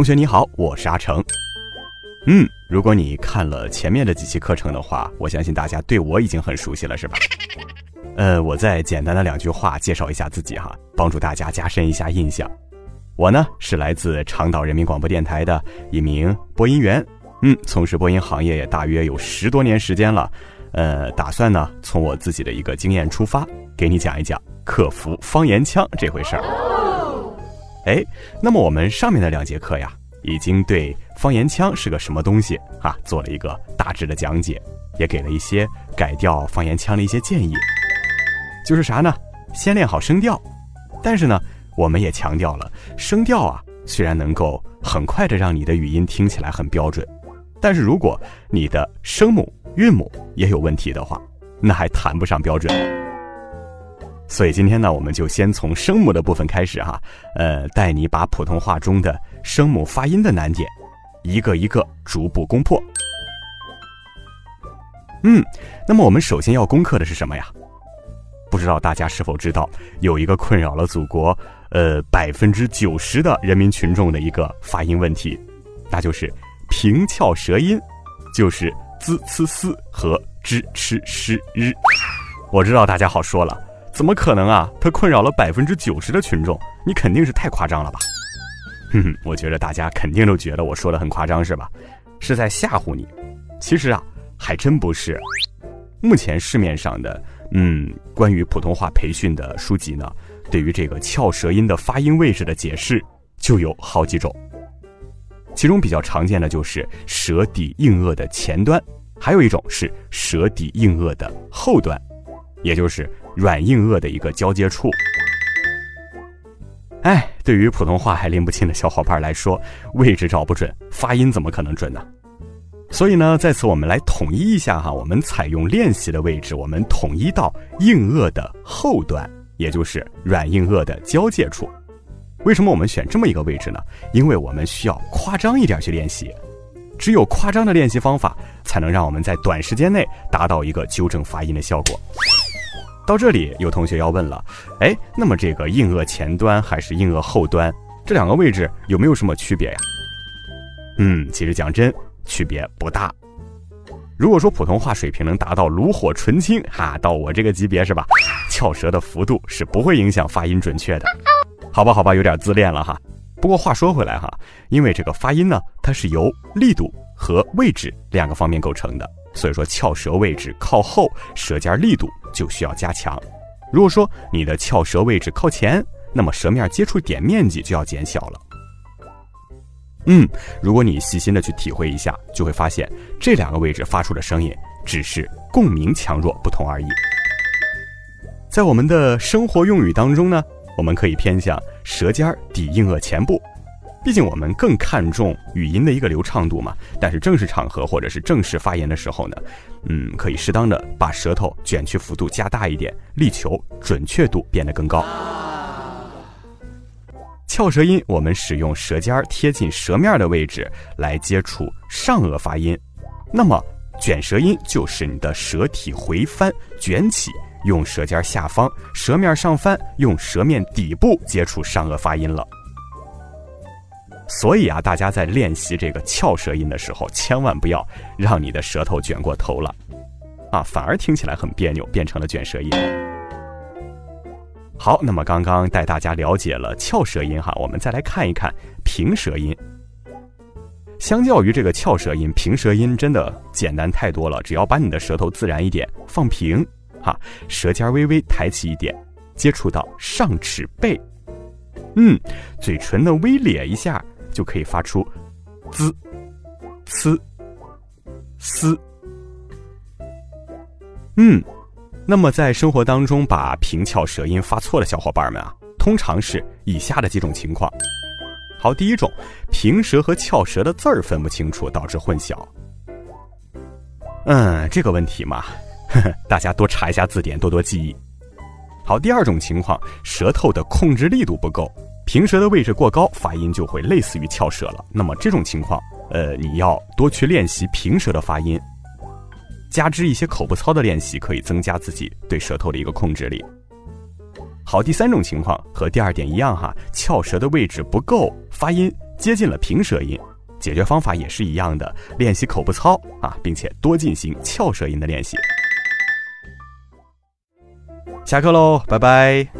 同学你好，我是阿成。嗯，如果你看了前面的几期课程的话，我相信大家对我已经很熟悉了，是吧？呃，我再简单的两句话介绍一下自己哈，帮助大家加深一下印象。我呢是来自长岛人民广播电台的一名播音员，嗯，从事播音行业也大约有十多年时间了。呃，打算呢从我自己的一个经验出发，给你讲一讲克服方言腔这回事儿。哎，那么我们上面的两节课呀，已经对方言腔是个什么东西啊，做了一个大致的讲解，也给了一些改掉方言腔的一些建议。就是啥呢？先练好声调。但是呢，我们也强调了，声调啊，虽然能够很快的让你的语音听起来很标准，但是如果你的声母、韵母也有问题的话，那还谈不上标准。所以今天呢，我们就先从声母的部分开始哈，呃，带你把普通话中的声母发音的难点，一个一个逐步攻破。嗯，那么我们首先要攻克的是什么呀？不知道大家是否知道，有一个困扰了祖国呃百分之九十的人民群众的一个发音问题，那就是平翘舌音，就是 z、c、s 和 zh、ch、sh、r。我知道大家好说了。怎么可能啊？它困扰了百分之九十的群众，你肯定是太夸张了吧？哼哼，我觉得大家肯定都觉得我说的很夸张，是吧？是在吓唬你。其实啊，还真不是。目前市面上的，嗯，关于普通话培训的书籍呢，对于这个翘舌音的发音位置的解释就有好几种。其中比较常见的就是舌底硬腭的前端，还有一种是舌底硬腭的后端，也就是。软硬腭的一个交接处。哎，对于普通话还拎不清的小伙伴来说，位置找不准，发音怎么可能准呢？所以呢，在此我们来统一一下哈，我们采用练习的位置，我们统一到硬腭的后端，也就是软硬腭的交界处。为什么我们选这么一个位置呢？因为我们需要夸张一点去练习，只有夸张的练习方法，才能让我们在短时间内达到一个纠正发音的效果。到这里，有同学要问了，哎，那么这个硬腭前端还是硬腭后端，这两个位置有没有什么区别呀？嗯，其实讲真，区别不大。如果说普通话水平能达到炉火纯青，哈，到我这个级别是吧？翘舌的幅度是不会影响发音准确的。好吧，好吧，有点自恋了哈。不过话说回来哈，因为这个发音呢，它是由力度和位置两个方面构成的。所以说，翘舌位置靠后，舌尖力度就需要加强。如果说你的翘舌位置靠前，那么舌面接触点面积就要减小了。嗯，如果你细心的去体会一下，就会发现这两个位置发出的声音只是共鸣强弱不同而已。在我们的生活用语当中呢，我们可以偏向舌尖抵硬腭前部。毕竟我们更看重语音的一个流畅度嘛，但是正式场合或者是正式发言的时候呢，嗯，可以适当的把舌头卷曲幅度加大一点，力求准确度变得更高。翘舌音，我们使用舌尖贴近舌面的位置来接触上颚发音，那么卷舌音就是你的舌体回翻卷起，用舌尖下方，舌面上翻，用舌面底部接触上颚发音了。所以啊，大家在练习这个翘舌音的时候，千万不要让你的舌头卷过头了，啊，反而听起来很别扭，变成了卷舌音。好，那么刚刚带大家了解了翘舌音哈，我们再来看一看平舌音。相较于这个翘舌音，平舌音真的简单太多了，只要把你的舌头自然一点，放平，哈，舌尖微微抬起一点，接触到上齿背，嗯，嘴唇呢微咧一下。就可以发出，z、c、s。嗯，那么在生活当中把平翘舌音发错的小伙伴们啊，通常是以下的几种情况。好，第一种，平舌和翘舌的字儿分不清楚，导致混淆。嗯，这个问题嘛，呵呵，大家多查一下字典，多多记忆。好，第二种情况，舌头的控制力度不够，平舌的位置过高，发音就会类似于翘舌了。那么这种情况，呃，你要多去练习平舌的发音，加之一些口部操的练习，可以增加自己对舌头的一个控制力。好，第三种情况和第二点一样哈，翘舌的位置不够，发音接近了平舌音，解决方法也是一样的，练习口部操啊，并且多进行翘舌音的练习。下课喽，拜拜。